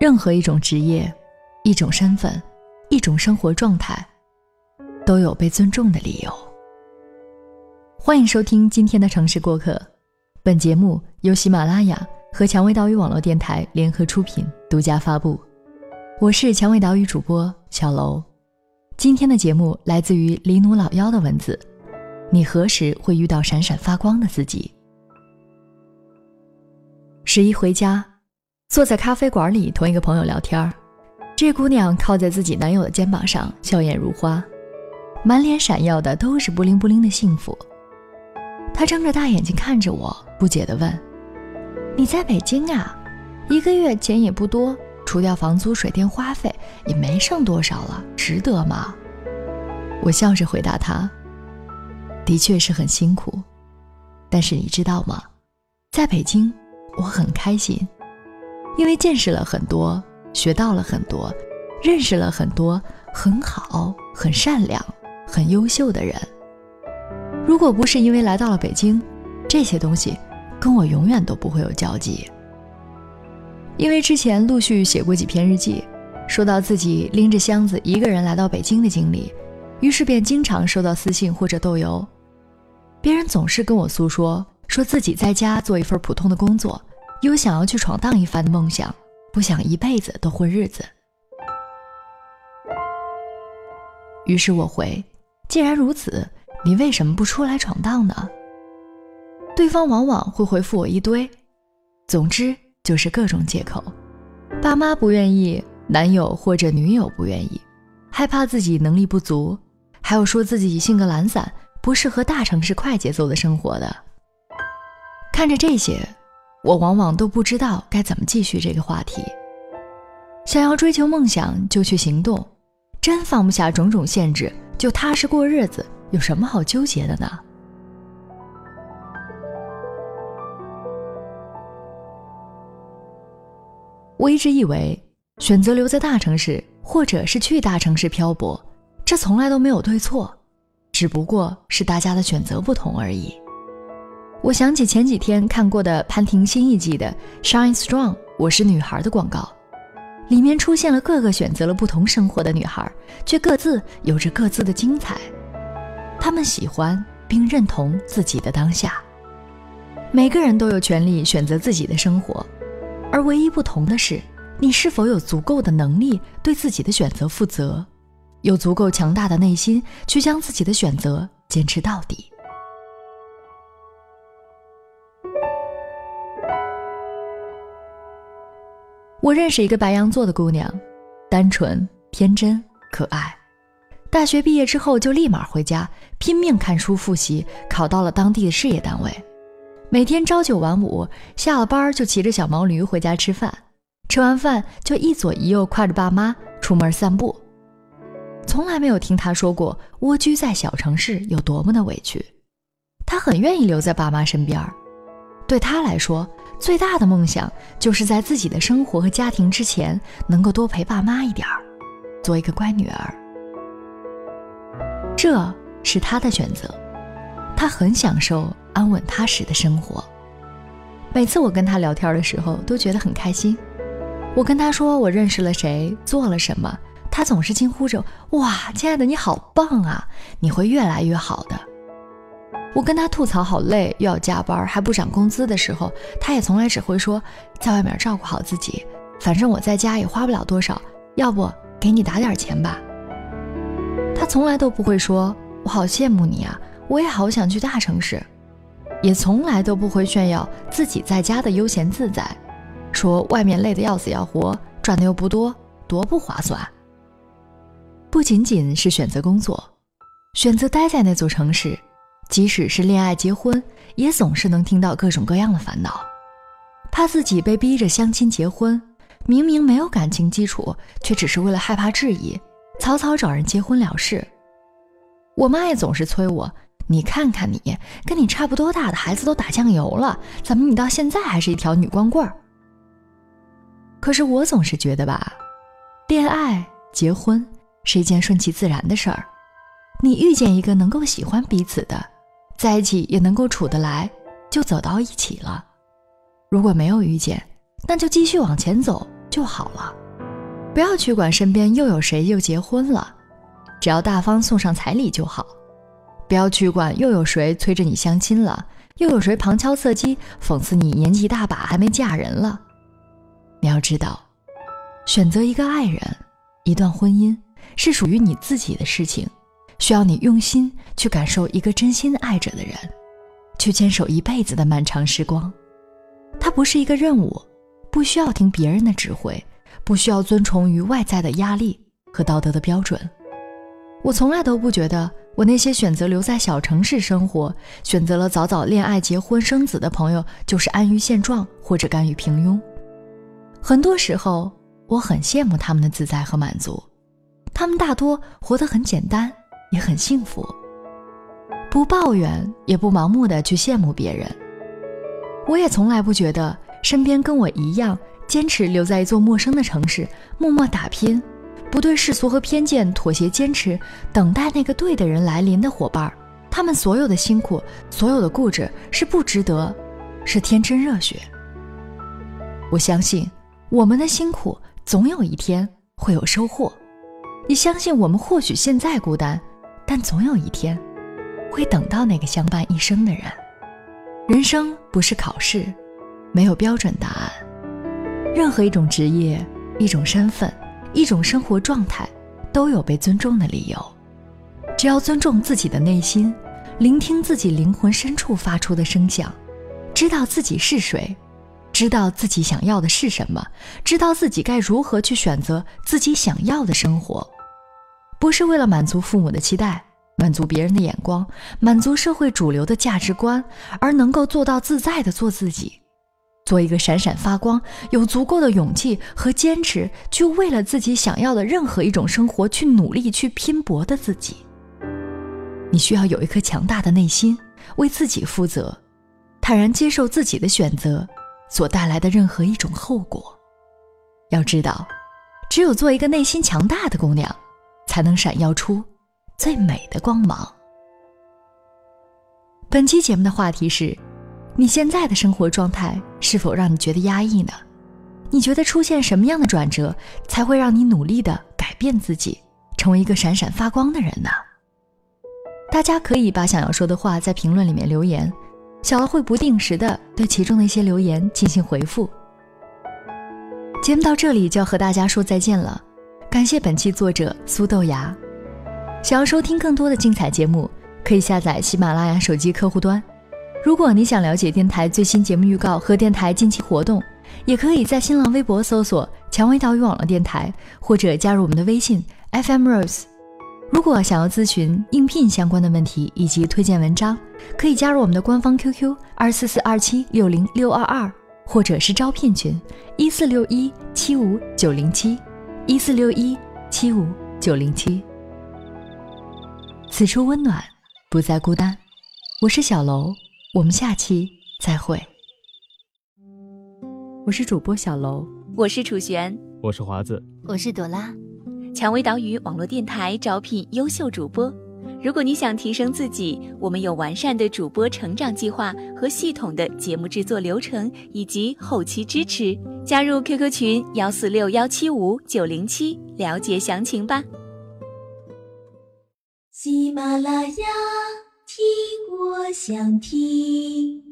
任何一种职业、一种身份、一种生活状态，都有被尊重的理由。欢迎收听今天的城市过客，本节目由喜马拉雅和蔷薇岛屿网络电台联合出品，独家发布。我是蔷薇岛屿主播小楼。今天的节目来自于黎奴老妖的文字：你何时会遇到闪闪发光的自己？十一回家。坐在咖啡馆里，同一个朋友聊天儿。这姑娘靠在自己男友的肩膀上，笑靥如花，满脸闪耀的都是不灵不灵的幸福。她睁着大眼睛看着我，不解地问：“你在北京啊？一个月钱也不多，除掉房租、水电花费，也没剩多少了，值得吗？”我笑着回答她：“的确是很辛苦，但是你知道吗？在北京，我很开心。”因为见识了很多，学到了很多，认识了很多很好、很善良、很优秀的人。如果不是因为来到了北京，这些东西跟我永远都不会有交集。因为之前陆续写过几篇日记，说到自己拎着箱子一个人来到北京的经历，于是便经常收到私信或者豆邮，别人总是跟我诉说，说自己在家做一份普通的工作。有想要去闯荡一番的梦想，不想一辈子都混日子。于是我回：“既然如此，你为什么不出来闯荡呢？”对方往往会回复我一堆，总之就是各种借口：爸妈不愿意，男友或者女友不愿意，害怕自己能力不足，还有说自己性格懒散，不适合大城市快节奏的生活的。看着这些。我往往都不知道该怎么继续这个话题。想要追求梦想，就去行动；真放不下种种限制，就踏实过日子。有什么好纠结的呢？我一直以为，选择留在大城市，或者是去大城市漂泊，这从来都没有对错，只不过是大家的选择不同而已。我想起前几天看过的潘婷新一季的《Shine Strong》，我是女孩的广告，里面出现了各个选择了不同生活的女孩，却各自有着各自的精彩。她们喜欢并认同自己的当下。每个人都有权利选择自己的生活，而唯一不同的是，你是否有足够的能力对自己的选择负责，有足够强大的内心去将自己的选择坚持到底。我认识一个白羊座的姑娘，单纯、天真、可爱。大学毕业之后就立马回家，拼命看书复习，考到了当地的事业单位。每天朝九晚五，下了班就骑着小毛驴回家吃饭，吃完饭就一左一右挎着爸妈出门散步。从来没有听她说过蜗居在小城市有多么的委屈。她很愿意留在爸妈身边，对她来说。最大的梦想就是在自己的生活和家庭之前，能够多陪爸妈一点儿，做一个乖女儿。这是他的选择，他很享受安稳踏实的生活。每次我跟他聊天的时候，都觉得很开心。我跟他说我认识了谁，做了什么，他总是惊呼着：“哇，亲爱的，你好棒啊！你会越来越好的。”我跟他吐槽好累，又要加班，还不涨工资的时候，他也从来只会说，在外面照顾好自己，反正我在家也花不了多少，要不给你打点钱吧。他从来都不会说，我好羡慕你啊，我也好想去大城市，也从来都不会炫耀自己在家的悠闲自在，说外面累得要死要活，赚的又不多，多不划算。不仅仅是选择工作，选择待在那座城市。即使是恋爱结婚，也总是能听到各种各样的烦恼，怕自己被逼着相亲结婚，明明没有感情基础，却只是为了害怕质疑，草草找人结婚了事。我妈也总是催我：“你看看你，跟你差不多大的孩子都打酱油了，怎么你到现在还是一条女光棍儿？”可是我总是觉得吧，恋爱结婚是一件顺其自然的事儿，你遇见一个能够喜欢彼此的。在一起也能够处得来，就走到一起了。如果没有遇见，那就继续往前走，就好了。不要去管身边又有谁又结婚了，只要大方送上彩礼就好。不要去管又有谁催着你相亲了，又有谁旁敲侧击讽刺你年纪大把还没嫁人了。你要知道，选择一个爱人，一段婚姻是属于你自己的事情，需要你用心去感受一个真心爱着的人，去坚守一辈子的漫长时光。它不是一个任务，不需要听别人的指挥，不需要遵从于外在的压力和道德的标准。我从来都不觉得我那些选择留在小城市生活、选择了早早恋爱、结婚、生子的朋友就是安于现状或者甘于平庸。很多时候，我很羡慕他们的自在和满足，他们大多活得很简单，也很幸福，不抱怨，也不盲目的去羡慕别人。我也从来不觉得身边跟我一样坚持留在一座陌生的城市默默打拼，不对世俗和偏见妥协，坚持等待那个对的人来临的伙伴，他们所有的辛苦，所有的固执是不值得，是天真热血。我相信我们的辛苦总有一天会有收获，也相信我们或许现在孤单，但总有一天会等到那个相伴一生的人。人生不是考试，没有标准答案。任何一种职业、一种身份、一种生活状态，都有被尊重的理由。只要尊重自己的内心，聆听自己灵魂深处发出的声响，知道自己是谁，知道自己想要的是什么，知道自己该如何去选择自己想要的生活，不是为了满足父母的期待。满足别人的眼光，满足社会主流的价值观，而能够做到自在的做自己，做一个闪闪发光、有足够的勇气和坚持，去为了自己想要的任何一种生活去努力、去拼搏的自己。你需要有一颗强大的内心，为自己负责，坦然接受自己的选择所带来的任何一种后果。要知道，只有做一个内心强大的姑娘，才能闪耀出。最美的光芒。本期节目的话题是：你现在的生活状态是否让你觉得压抑呢？你觉得出现什么样的转折才会让你努力的改变自己，成为一个闪闪发光的人呢？大家可以把想要说的话在评论里面留言，小乐会不定时的对其中的一些留言进行回复。节目到这里就要和大家说再见了，感谢本期作者苏豆芽。想要收听更多的精彩节目，可以下载喜马拉雅手机客户端。如果你想了解电台最新节目预告和电台近期活动，也可以在新浪微博搜索“蔷薇岛屿网络电台”或者加入我们的微信 FM Rose。如果想要咨询应聘相关的问题以及推荐文章，可以加入我们的官方 QQ 二四四二七六零六二二，或者是招聘群一四六一七五九零七一四六一七五九零七。此处温暖，不再孤单。我是小楼，我们下期再会。我是主播小楼，我是楚璇，我是华子，我是朵拉。蔷薇岛屿网络电台招聘优秀主播。如果你想提升自己，我们有完善的主播成长计划和系统的节目制作流程以及后期支持。加入 QQ 群幺四六幺七五九零七，了解详情吧。喜马拉雅，听我想听。